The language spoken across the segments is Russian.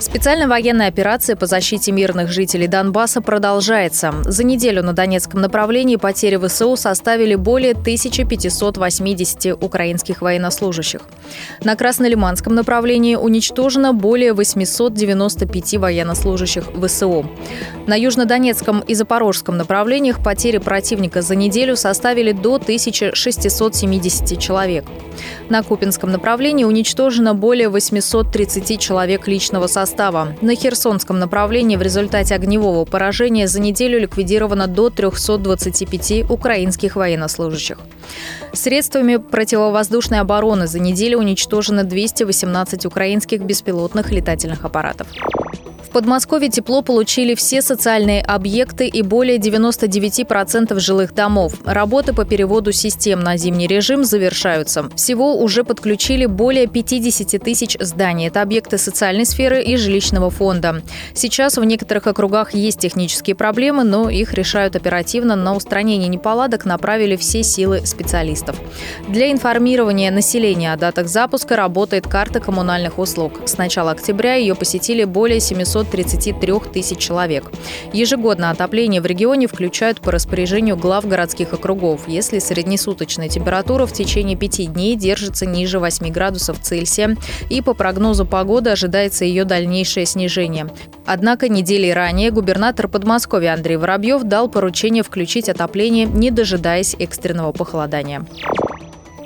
Специальная военная операция по защите мирных жителей Донбасса продолжается. За неделю на Донецком направлении потери ВСУ составили более 1580 украинских военнослужащих. На Краснолиманском направлении уничтожено более 895 военнослужащих ВСУ. На Южнодонецком и Запорожском направлениях потери противника за неделю составили до 1670 человек. На Купинском направлении уничтожено более 830 человек личного состава. На Херсонском направлении в результате огневого поражения за неделю ликвидировано до 325 украинских военнослужащих. Средствами противовоздушной обороны за неделю уничтожено 218 украинских беспилотных летательных аппаратов. Подмосковье тепло получили все социальные объекты и более 99% жилых домов. Работы по переводу систем на зимний режим завершаются. Всего уже подключили более 50 тысяч зданий. Это объекты социальной сферы и жилищного фонда. Сейчас в некоторых округах есть технические проблемы, но их решают оперативно. На устранение неполадок направили все силы специалистов. Для информирования населения о датах запуска работает карта коммунальных услуг. С начала октября ее посетили более 700 233 тысяч человек. Ежегодно отопление в регионе включают по распоряжению глав городских округов, если среднесуточная температура в течение пяти дней держится ниже 8 градусов Цельсия, и по прогнозу погоды ожидается ее дальнейшее снижение. Однако недели ранее губернатор Подмосковья Андрей Воробьев дал поручение включить отопление, не дожидаясь экстренного похолодания.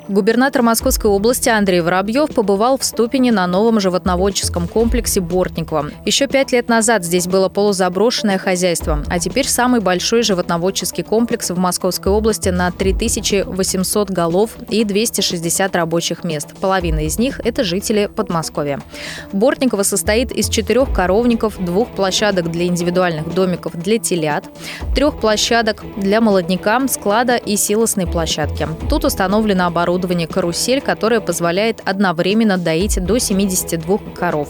Губернатор Московской области Андрей Воробьев побывал в Ступине на новом животноводческом комплексе Бортниково. Еще пять лет назад здесь было полузаброшенное хозяйство, а теперь самый большой животноводческий комплекс в Московской области на 3800 голов и 260 рабочих мест. Половина из них – это жители Подмосковья. Бортниково состоит из четырех коровников, двух площадок для индивидуальных домиков для телят, трех площадок для молодняка, склада и силосной площадки. Тут установлено оборудование оборудование «Карусель», которое позволяет одновременно доить до 72 коров.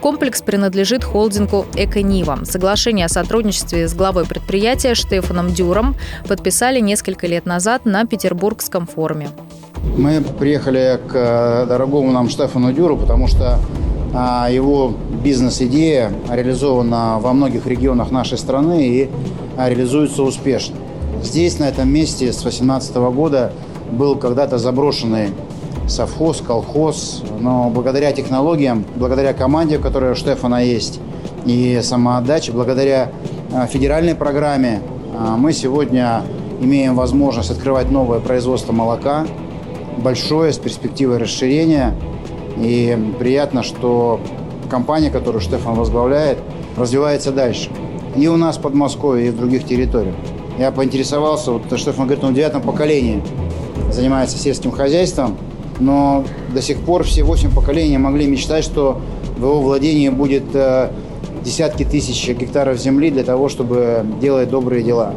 Комплекс принадлежит холдингу «Эконива». Соглашение о сотрудничестве с главой предприятия Штефаном Дюром подписали несколько лет назад на Петербургском форуме. Мы приехали к э, дорогому нам Штефану Дюру, потому что а, его бизнес-идея реализована во многих регионах нашей страны и а, реализуется успешно. Здесь, на этом месте, с 2018 года был когда-то заброшенный совхоз, колхоз, но благодаря технологиям, благодаря команде, которая у Штефана есть, и самоотдаче, благодаря а, федеральной программе а, мы сегодня имеем возможность открывать новое производство молока, большое, с перспективой расширения. И приятно, что компания, которую Штефан возглавляет, развивается дальше. И у нас в Подмосковье, и в других территориях. Я поинтересовался, вот Штефан говорит, он в девятом поколении занимается сельским хозяйством, но до сих пор все восемь поколений могли мечтать, что в его владении будет э, десятки тысяч гектаров земли для того, чтобы делать добрые дела.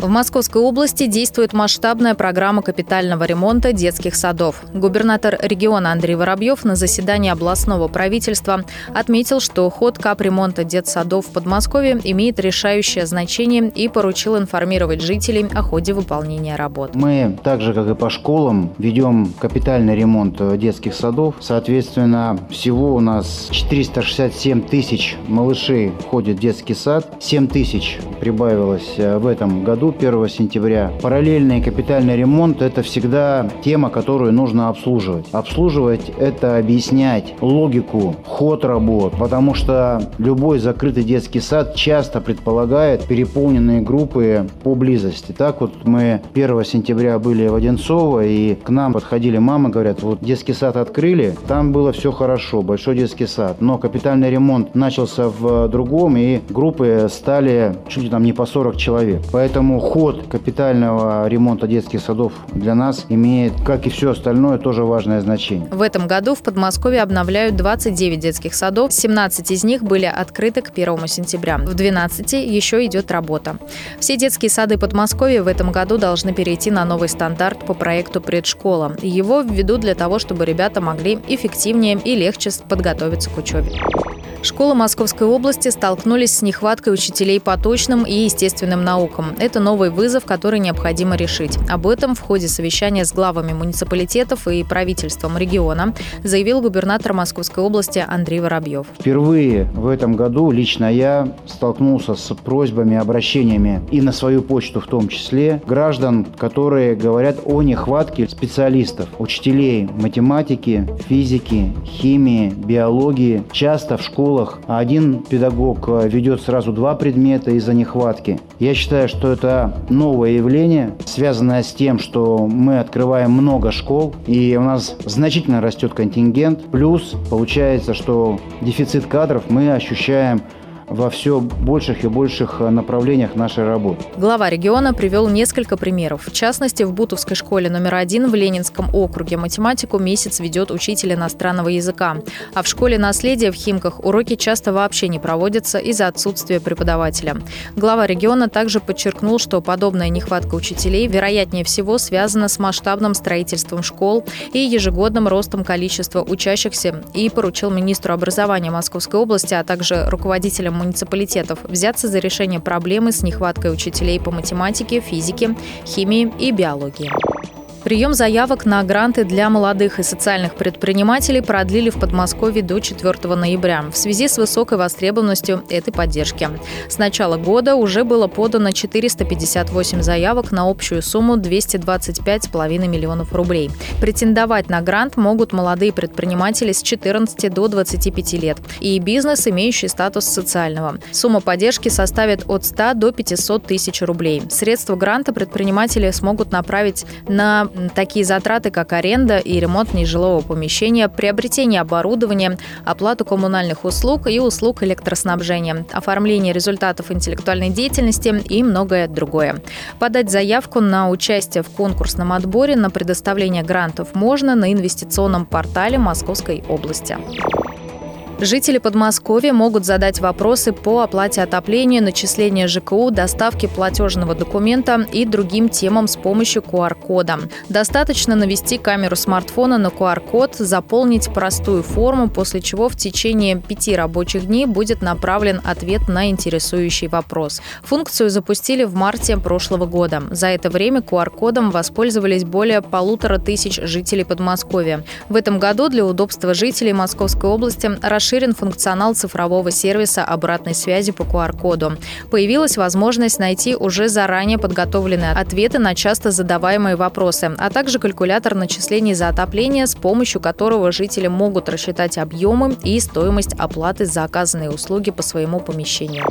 В Московской области действует масштабная программа капитального ремонта детских садов. Губернатор региона Андрей Воробьев на заседании областного правительства отметил, что ход капремонта детсадов в Подмосковье имеет решающее значение и поручил информировать жителей о ходе выполнения работ. Мы, так же как и по школам, ведем капитальный ремонт детских садов. Соответственно, всего у нас 467 тысяч малышей входит в детский сад. 7 тысяч прибавилось э, в этом году 1 сентября. Параллельный капитальный ремонт – это всегда тема, которую нужно обслуживать. Обслуживать – это объяснять логику, ход работ, потому что любой закрытый детский сад часто предполагает переполненные группы по близости. Так вот мы 1 сентября были в Одинцово, и к нам подходили мамы, говорят, вот детский сад открыли, там было все хорошо, большой детский сад, но капитальный ремонт начался в другом, и группы стали чуть ли там не по 40 человек. Поэтому Поэтому ход капитального ремонта детских садов для нас имеет, как и все остальное, тоже важное значение. В этом году в Подмосковье обновляют 29 детских садов. 17 из них были открыты к 1 сентября. В 12 еще идет работа. Все детские сады Подмосковья в этом году должны перейти на новый стандарт по проекту «Предшкола». Его введут для того, чтобы ребята могли эффективнее и легче подготовиться к учебе. Школы Московской области столкнулись с нехваткой учителей по точным и естественным наукам. Это новый вызов, который необходимо решить. Об этом в ходе совещания с главами муниципалитетов и правительством региона заявил губернатор Московской области Андрей Воробьев. Впервые в этом году лично я столкнулся с просьбами, обращениями и на свою почту в том числе граждан, которые говорят о нехватке специалистов, учителей математики, физики, химии, биологии. Часто в школах школах один педагог э, ведет сразу два предмета из-за нехватки. Я считаю, что это новое явление, связанное с тем, что мы открываем много школ, и у нас значительно растет контингент. Плюс получается, что дефицит кадров мы ощущаем во все больших и больших э, направлениях нашей работы. Глава региона привел несколько примеров. В частности, в Бутовской школе номер один в Ленинском округе математику месяц ведет учитель иностранного языка. А в школе наследия в Химках уроки часто вообще не проводятся из-за отсутствия преподавателя. Глава региона также подчеркнул, что подобная нехватка учителей вероятнее всего связана с масштабным строительством школ и ежегодным ростом количества учащихся и поручил министру образования Московской области, а также руководителям муниципалитетов взяться за решение проблемы с нехваткой учителей по математике, физике, химии и биологии. Прием заявок на гранты для молодых и социальных предпринимателей продлили в Подмосковье до 4 ноября в связи с высокой востребованностью этой поддержки. С начала года уже было подано 458 заявок на общую сумму 225,5 миллионов рублей. Претендовать на грант могут молодые предприниматели с 14 до 25 лет и бизнес, имеющий статус социального. Сумма поддержки составит от 100 до 500 тысяч рублей. Средства гранта предприниматели смогут направить на такие затраты, как аренда и ремонт нежилого помещения, приобретение оборудования, оплату коммунальных услуг и услуг электроснабжения, оформление результатов интеллектуальной деятельности и многое другое. Подать заявку на участие в конкурсном отборе на предоставление грантов можно на инвестиционном портале Московской области. Жители Подмосковья могут задать вопросы по оплате отопления, начислению ЖКУ, доставке платежного документа и другим темам с помощью QR-кода. Достаточно навести камеру смартфона на QR-код, заполнить простую форму, после чего в течение пяти рабочих дней будет направлен ответ на интересующий вопрос. Функцию запустили в марте прошлого года. За это время QR-кодом воспользовались более полутора тысяч жителей Подмосковья. В этом году для удобства жителей Московской области расширили расширен функционал цифрового сервиса обратной связи по QR-коду. Появилась возможность найти уже заранее подготовленные ответы на часто задаваемые вопросы, а также калькулятор начислений за отопление, с помощью которого жители могут рассчитать объемы и стоимость оплаты за оказанные услуги по своему помещению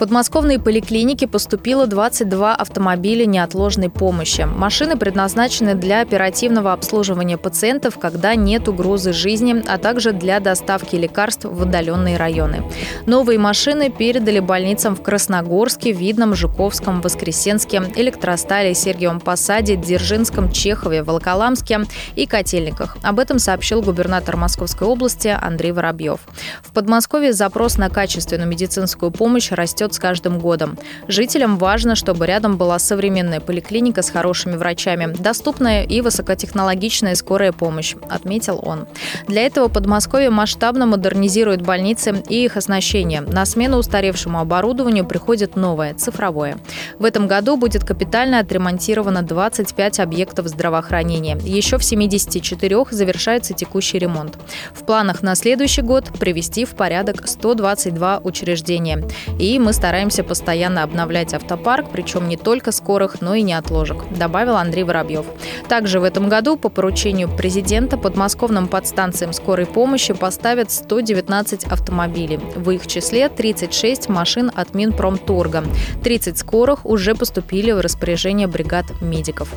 подмосковные поликлиники поступило 22 автомобиля неотложной помощи. Машины предназначены для оперативного обслуживания пациентов, когда нет угрозы жизни, а также для доставки лекарств в отдаленные районы. Новые машины передали больницам в Красногорске, Видном, Жуковском, Воскресенске, Электростале, Сергиевом Посаде, Дзержинском, Чехове, Волоколамске и Котельниках. Об этом сообщил губернатор Московской области Андрей Воробьев. В Подмосковье запрос на качественную медицинскую помощь растет растет с каждым годом. Жителям важно, чтобы рядом была современная поликлиника с хорошими врачами, доступная и высокотехнологичная скорая помощь, отметил он. Для этого Подмосковье масштабно модернизирует больницы и их оснащение. На смену устаревшему оборудованию приходит новое, цифровое. В этом году будет капитально отремонтировано 25 объектов здравоохранения. Еще в 74 завершается текущий ремонт. В планах на следующий год привести в порядок 122 учреждения. И мы стараемся постоянно обновлять автопарк, причем не только скорых, но и неотложек, добавил Андрей Воробьев. Также в этом году по поручению президента подмосковным подстанциям скорой помощи поставят 119 автомобилей. В их числе 36 машин от Минпромторга. 30 скорых уже поступили в распоряжение бригад медиков.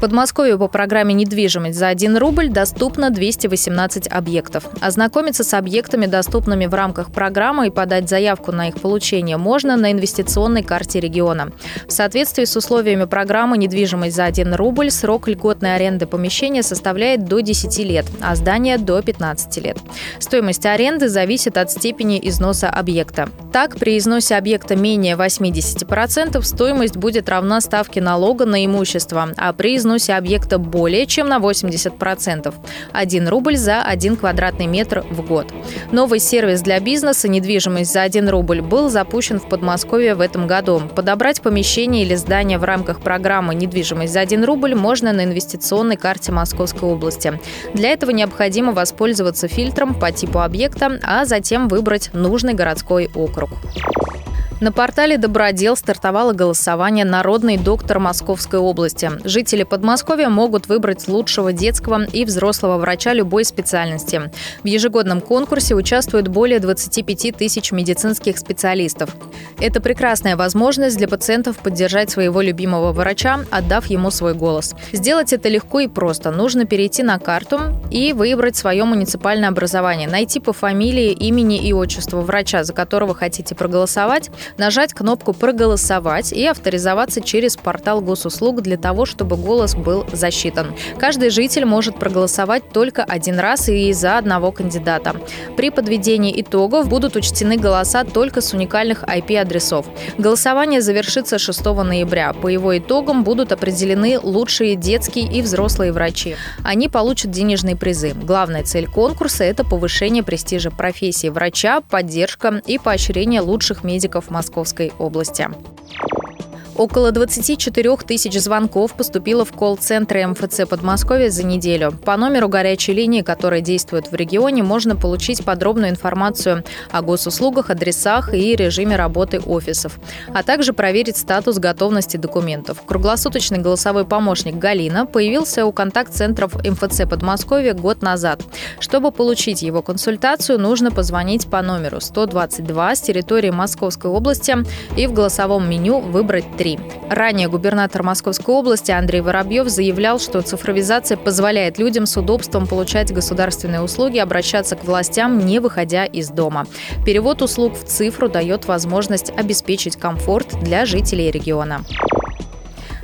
В Подмосковье по программе «Недвижимость за 1 рубль» доступно 218 объектов. Ознакомиться с объектами, доступными в рамках программы, и подать заявку на их получение можно на инвестиционной карте региона. В соответствии с условиями программы «Недвижимость за 1 рубль» срок льготной аренды помещения составляет до 10 лет, а здания – до 15 лет. Стоимость аренды зависит от степени износа объекта. Так, при износе объекта менее 80% стоимость будет равна ставке налога на имущество, а при износе износе объекта более чем на 80%. 1 рубль за 1 квадратный метр в год. Новый сервис для бизнеса «Недвижимость за 1 рубль» был запущен в Подмосковье в этом году. Подобрать помещение или здание в рамках программы «Недвижимость за 1 рубль» можно на инвестиционной карте Московской области. Для этого необходимо воспользоваться фильтром по типу объекта, а затем выбрать нужный городской округ. На портале «Добродел» стартовало голосование «Народный доктор Московской области». Жители Подмосковья могут выбрать лучшего детского и взрослого врача любой специальности. В ежегодном конкурсе участвуют более 25 тысяч медицинских специалистов. Это прекрасная возможность для пациентов поддержать своего любимого врача, отдав ему свой голос. Сделать это легко и просто. Нужно перейти на карту и выбрать свое муниципальное образование, найти по фамилии, имени и отчеству врача, за которого хотите проголосовать, нажать кнопку «Проголосовать» и авторизоваться через портал госуслуг для того, чтобы голос был засчитан. Каждый житель может проголосовать только один раз и за одного кандидата. При подведении итогов будут учтены голоса только с уникальных IP-адресов. Голосование завершится 6 ноября. По его итогам будут определены лучшие детские и взрослые врачи. Они получат денежные призы. Главная цель конкурса – это повышение престижа профессии врача, поддержка и поощрение лучших медиков Москвы. Московской области. Около 24 тысяч звонков поступило в колл-центры МФЦ Подмосковья за неделю. По номеру горячей линии, которая действует в регионе, можно получить подробную информацию о госуслугах, адресах и режиме работы офисов, а также проверить статус готовности документов. Круглосуточный голосовой помощник Галина появился у контакт-центров МФЦ Подмосковья год назад. Чтобы получить его консультацию, нужно позвонить по номеру 122 с территории Московской области и в голосовом меню выбрать 3 Ранее губернатор Московской области Андрей Воробьев заявлял, что цифровизация позволяет людям с удобством получать государственные услуги, обращаться к властям, не выходя из дома. Перевод услуг в цифру дает возможность обеспечить комфорт для жителей региона.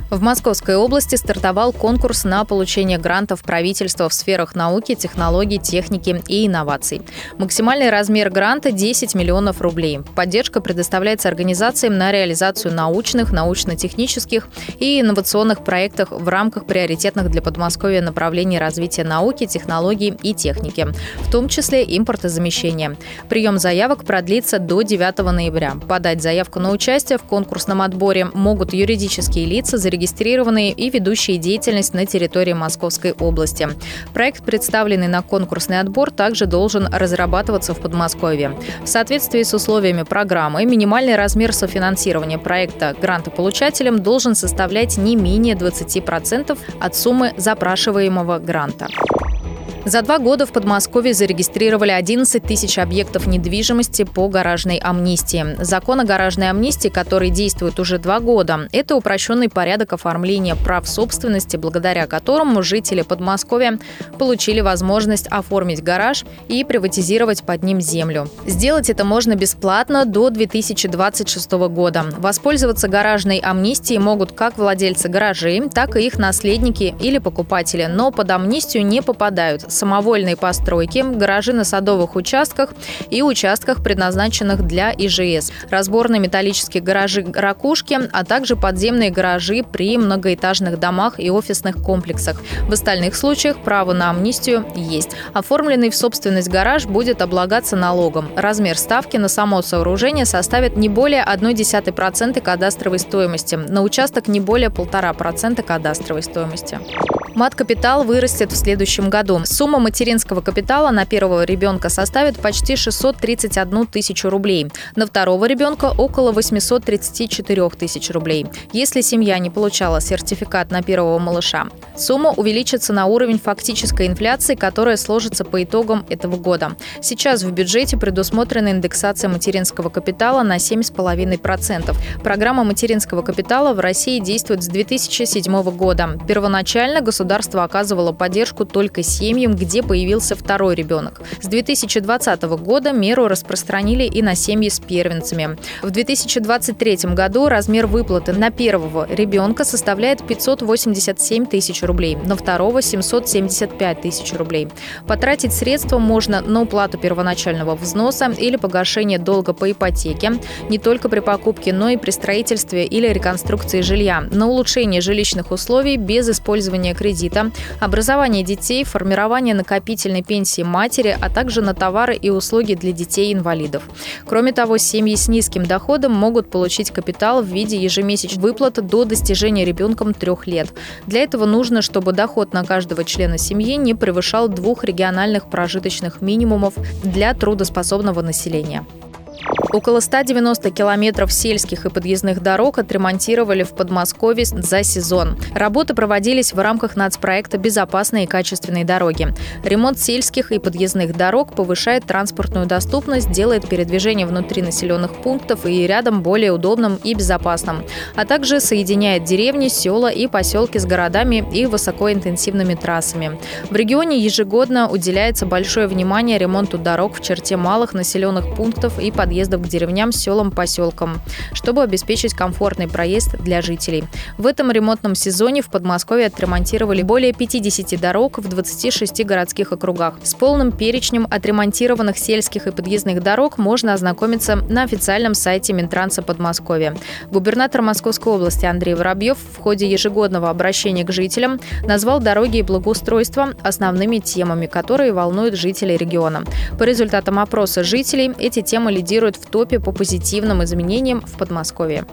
В Московской области стартовал конкурс на получение грантов правительства в сферах науки, технологий, техники и инноваций. Максимальный размер гранта – 10 миллионов рублей. Поддержка предоставляется организациям на реализацию научных, научно-технических и инновационных проектов в рамках приоритетных для Подмосковья направлений развития науки, технологий и техники, в том числе импортозамещения. Прием заявок продлится до 9 ноября. Подать заявку на участие в конкурсном отборе могут юридические лица, зарегистрированные зарегистрированные и ведущие деятельность на территории Московской области. Проект, представленный на конкурсный отбор, также должен разрабатываться в Подмосковье. В соответствии с условиями программы, минимальный размер софинансирования проекта грантополучателям должен составлять не менее 20% от суммы запрашиваемого гранта. За два года в Подмосковье зарегистрировали 11 тысяч объектов недвижимости по гаражной амнистии. Закон о гаражной амнистии, который действует уже два года, это упрощенный порядок оформления прав собственности, благодаря которому жители Подмосковья получили возможность оформить гараж и приватизировать под ним землю. Сделать это можно бесплатно до 2026 года. Воспользоваться гаражной амнистией могут как владельцы гаражей, так и их наследники или покупатели, но под амнистию не попадают самовольные постройки, гаражи на садовых участках и участках, предназначенных для ИЖС, разборные металлические гаражи-ракушки, а также подземные гаражи при многоэтажных домах и офисных комплексах. В остальных случаях право на амнистию есть. Оформленный в собственность гараж будет облагаться налогом. Размер ставки на само сооружение составит не более 0,1% кадастровой стоимости, на участок не более 1,5% кадастровой стоимости. Мат-капитал вырастет в следующем году. Сумма материнского капитала на первого ребенка составит почти 631 тысячу рублей. На второго ребенка около 834 тысяч рублей. Если семья не получала сертификат на первого малыша, сумма увеличится на уровень фактической инфляции, которая сложится по итогам этого года. Сейчас в бюджете предусмотрена индексация материнского капитала на 7,5%. Программа материнского капитала в России действует с 2007 года. Первоначально государство государство оказывало поддержку только семьям, где появился второй ребенок. С 2020 года меру распространили и на семьи с первенцами. В 2023 году размер выплаты на первого ребенка составляет 587 тысяч рублей, на второго – 775 тысяч рублей. Потратить средства можно на уплату первоначального взноса или погашение долга по ипотеке, не только при покупке, но и при строительстве или реконструкции жилья, на улучшение жилищных условий без использования кредита кредита, образование детей, формирование накопительной пенсии матери, а также на товары и услуги для детей-инвалидов. Кроме того, семьи с низким доходом могут получить капитал в виде ежемесячной выплаты до достижения ребенком трех лет. Для этого нужно, чтобы доход на каждого члена семьи не превышал двух региональных прожиточных минимумов для трудоспособного населения. Около 190 километров сельских и подъездных дорог отремонтировали в Подмосковье за сезон. Работы проводились в рамках нацпроекта «Безопасные и качественные дороги». Ремонт сельских и подъездных дорог повышает транспортную доступность, делает передвижение внутри населенных пунктов и рядом более удобным и безопасным, а также соединяет деревни, села и поселки с городами и высокоинтенсивными трассами. В регионе ежегодно уделяется большое внимание ремонту дорог в черте малых населенных пунктов и подъездов подъездов к деревням, селам, поселкам, чтобы обеспечить комфортный проезд для жителей. В этом ремонтном сезоне в Подмосковье отремонтировали более 50 дорог в 26 городских округах. С полным перечнем отремонтированных сельских и подъездных дорог можно ознакомиться на официальном сайте Минтранса Подмосковья. Губернатор Московской области Андрей Воробьев в ходе ежегодного обращения к жителям назвал дороги и благоустройство основными темами, которые волнуют жителей региона. По результатам опроса жителей эти темы лидируют в топе по позитивным изменениям в Подмосковье.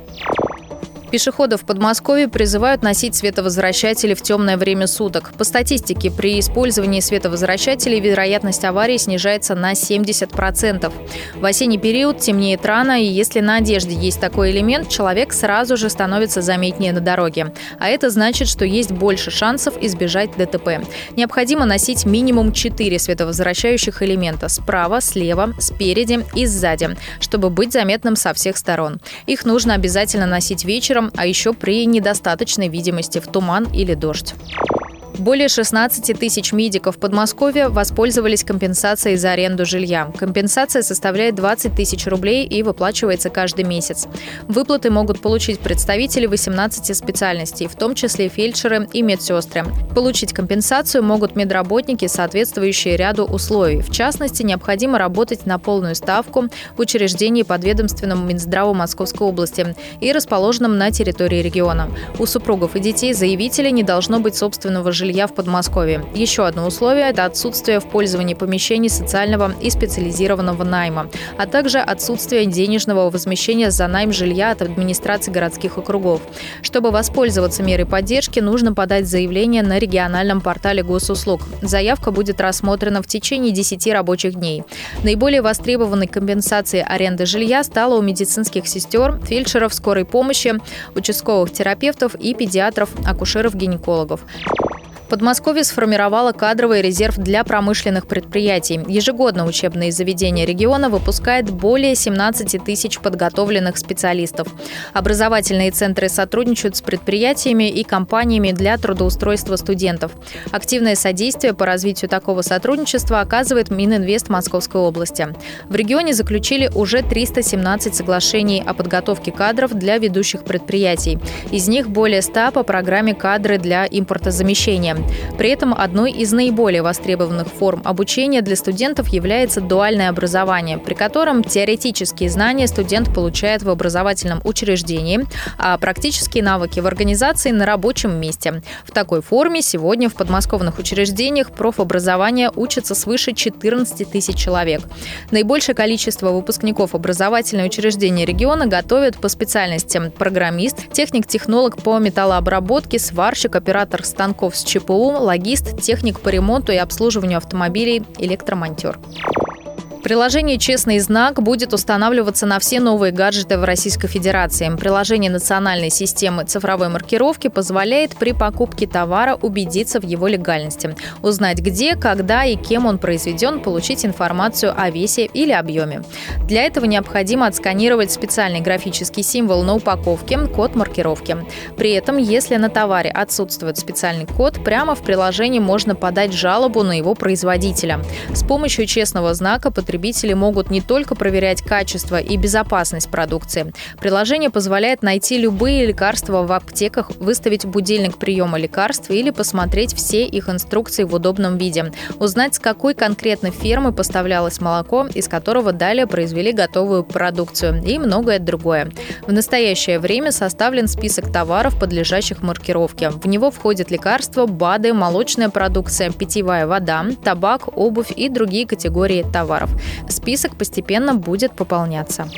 Пешеходов в Подмосковье призывают носить световозвращатели в темное время суток. По статистике, при использовании световозвращателей вероятность аварии снижается на 70%. В осенний период темнеет рано, и если на одежде есть такой элемент, человек сразу же становится заметнее на дороге. А это значит, что есть больше шансов избежать ДТП. Необходимо носить минимум 4 световозвращающих элемента – справа, слева, спереди и сзади, чтобы быть заметным со всех сторон. Их нужно обязательно носить вечером, а еще при недостаточной видимости в туман или дождь. Более 16 тысяч медиков Подмосковья воспользовались компенсацией за аренду жилья. Компенсация составляет 20 тысяч рублей и выплачивается каждый месяц. Выплаты могут получить представители 18 специальностей, в том числе фельдшеры и медсестры. Получить компенсацию могут медработники, соответствующие ряду условий. В частности, необходимо работать на полную ставку в учреждении подведомственном Минздраву Московской области и расположенном на территории региона. У супругов и детей заявителя не должно быть собственного жилья жилья в Подмосковье. Еще одно условие – это отсутствие в пользовании помещений социального и специализированного найма, а также отсутствие денежного возмещения за найм жилья от администрации городских округов. Чтобы воспользоваться мерой поддержки, нужно подать заявление на региональном портале госуслуг. Заявка будет рассмотрена в течение 10 рабочих дней. Наиболее востребованной компенсацией аренды жилья стала у медицинских сестер, фельдшеров скорой помощи, участковых терапевтов и педиатров, акушеров-гинекологов. Подмосковье сформировало кадровый резерв для промышленных предприятий. Ежегодно учебные заведения региона выпускают более 17 тысяч подготовленных специалистов. Образовательные центры сотрудничают с предприятиями и компаниями для трудоустройства студентов. Активное содействие по развитию такого сотрудничества оказывает Мининвест Московской области. В регионе заключили уже 317 соглашений о подготовке кадров для ведущих предприятий. Из них более 100 по программе «Кадры для импортозамещения». При этом одной из наиболее востребованных форм обучения для студентов является дуальное образование, при котором теоретические знания студент получает в образовательном учреждении, а практические навыки в организации на рабочем месте. В такой форме сегодня в подмосковных учреждениях профобразования учатся свыше 14 тысяч человек. Наибольшее количество выпускников образовательного учреждения региона готовят по специальностям программист, техник-технолог по металлообработке, сварщик, оператор станков с ЧПУ ГПУ, логист, техник по ремонту и обслуживанию автомобилей, электромонтер. Приложение «Честный знак» будет устанавливаться на все новые гаджеты в Российской Федерации. Приложение национальной системы цифровой маркировки позволяет при покупке товара убедиться в его легальности, узнать где, когда и кем он произведен, получить информацию о весе или объеме. Для этого необходимо отсканировать специальный графический символ на упаковке, код маркировки. При этом, если на товаре отсутствует специальный код, прямо в приложении можно подать жалобу на его производителя. С помощью честного знака потребитель потребители могут не только проверять качество и безопасность продукции. Приложение позволяет найти любые лекарства в аптеках, выставить будильник приема лекарств или посмотреть все их инструкции в удобном виде, узнать, с какой конкретной фермы поставлялось молоко, из которого далее произвели готовую продукцию и многое другое. В настоящее время составлен список товаров, подлежащих маркировке. В него входят лекарства, БАДы, молочная продукция, питьевая вода, табак, обувь и другие категории товаров. Список постепенно будет пополняться.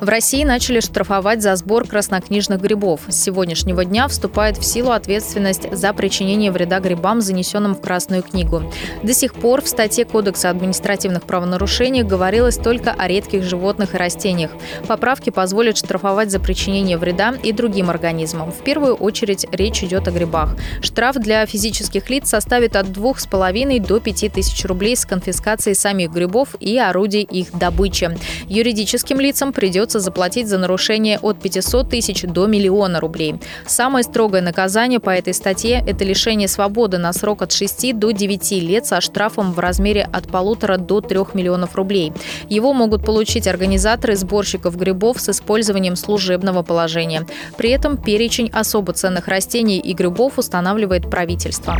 В России начали штрафовать за сбор краснокнижных грибов. С сегодняшнего дня вступает в силу ответственность за причинение вреда грибам, занесенным в Красную книгу. До сих пор в статье Кодекса административных правонарушений говорилось только о редких животных и растениях. Поправки позволят штрафовать за причинение вреда и другим организмам. В первую очередь речь идет о грибах. Штраф для физических лиц составит от 2,5 до 5 тысяч рублей с конфискацией самих грибов и орудий их добычи. Юридическим лицам придется придется заплатить за нарушение от 500 тысяч до миллиона рублей. Самое строгое наказание по этой статье – это лишение свободы на срок от 6 до 9 лет со штрафом в размере от полутора до 3 миллионов рублей. Его могут получить организаторы сборщиков грибов с использованием служебного положения. При этом перечень особо ценных растений и грибов устанавливает правительство.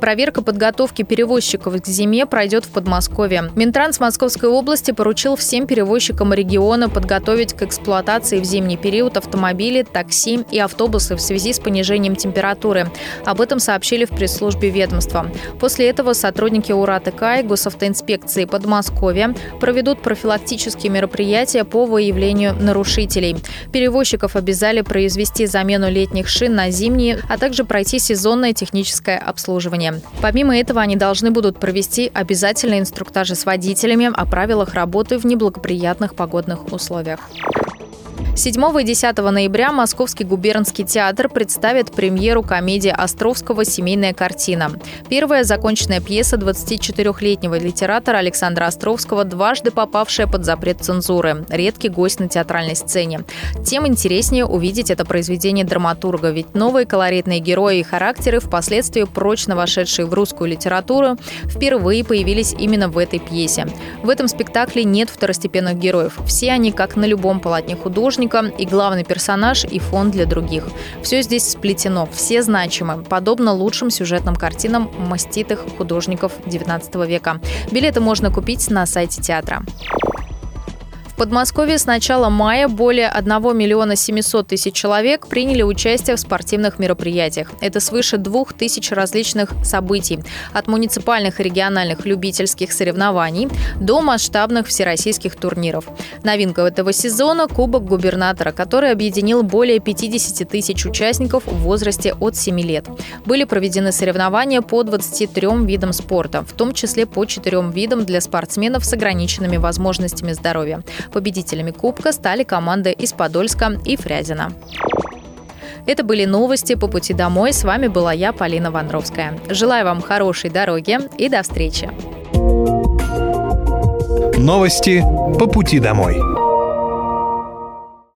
Проверка подготовки перевозчиков к зиме пройдет в Подмосковье. Минтранс Московской области поручил всем перевозчикам региона подготовить к эксплуатации в зимний период автомобили, такси и автобусы в связи с понижением температуры. Об этом сообщили в пресс-службе ведомства. После этого сотрудники УРАТК и госавтоинспекции Подмосковья проведут профилактические мероприятия по выявлению нарушителей. Перевозчиков обязали произвести замену летних шин на зимние, а также пройти сезонное техническое обслуживание обучения. Помимо этого, они должны будут провести обязательные инструктажи с водителями о правилах работы в неблагоприятных погодных условиях. 7 и 10 ноября Московский губернский театр представит премьеру комедии Островского «Семейная картина». Первая законченная пьеса 24-летнего литератора Александра Островского, дважды попавшая под запрет цензуры. Редкий гость на театральной сцене. Тем интереснее увидеть это произведение драматурга, ведь новые колоритные герои и характеры, впоследствии прочно вошедшие в русскую литературу, впервые появились именно в этой пьесе. В этом спектакле нет второстепенных героев. Все они, как на любом полотне художника, художника и главный персонаж и фон для других. Все здесь сплетено, все значимы, подобно лучшим сюжетным картинам маститых художников XIX века. Билеты можно купить на сайте театра. Подмосковье с начала мая более 1 миллиона 700 тысяч человек приняли участие в спортивных мероприятиях. Это свыше двух тысяч различных событий. От муниципальных и региональных любительских соревнований до масштабных всероссийских турниров. Новинка этого сезона – Кубок губернатора, который объединил более 50 тысяч участников в возрасте от 7 лет. Были проведены соревнования по 23 видам спорта, в том числе по 4 видам для спортсменов с ограниченными возможностями здоровья. Победителями Кубка стали команды из Подольска и Фрязина. Это были новости по пути домой. С вами была я, Полина Вандровская. Желаю вам хорошей дороги и до встречи. Новости по пути домой.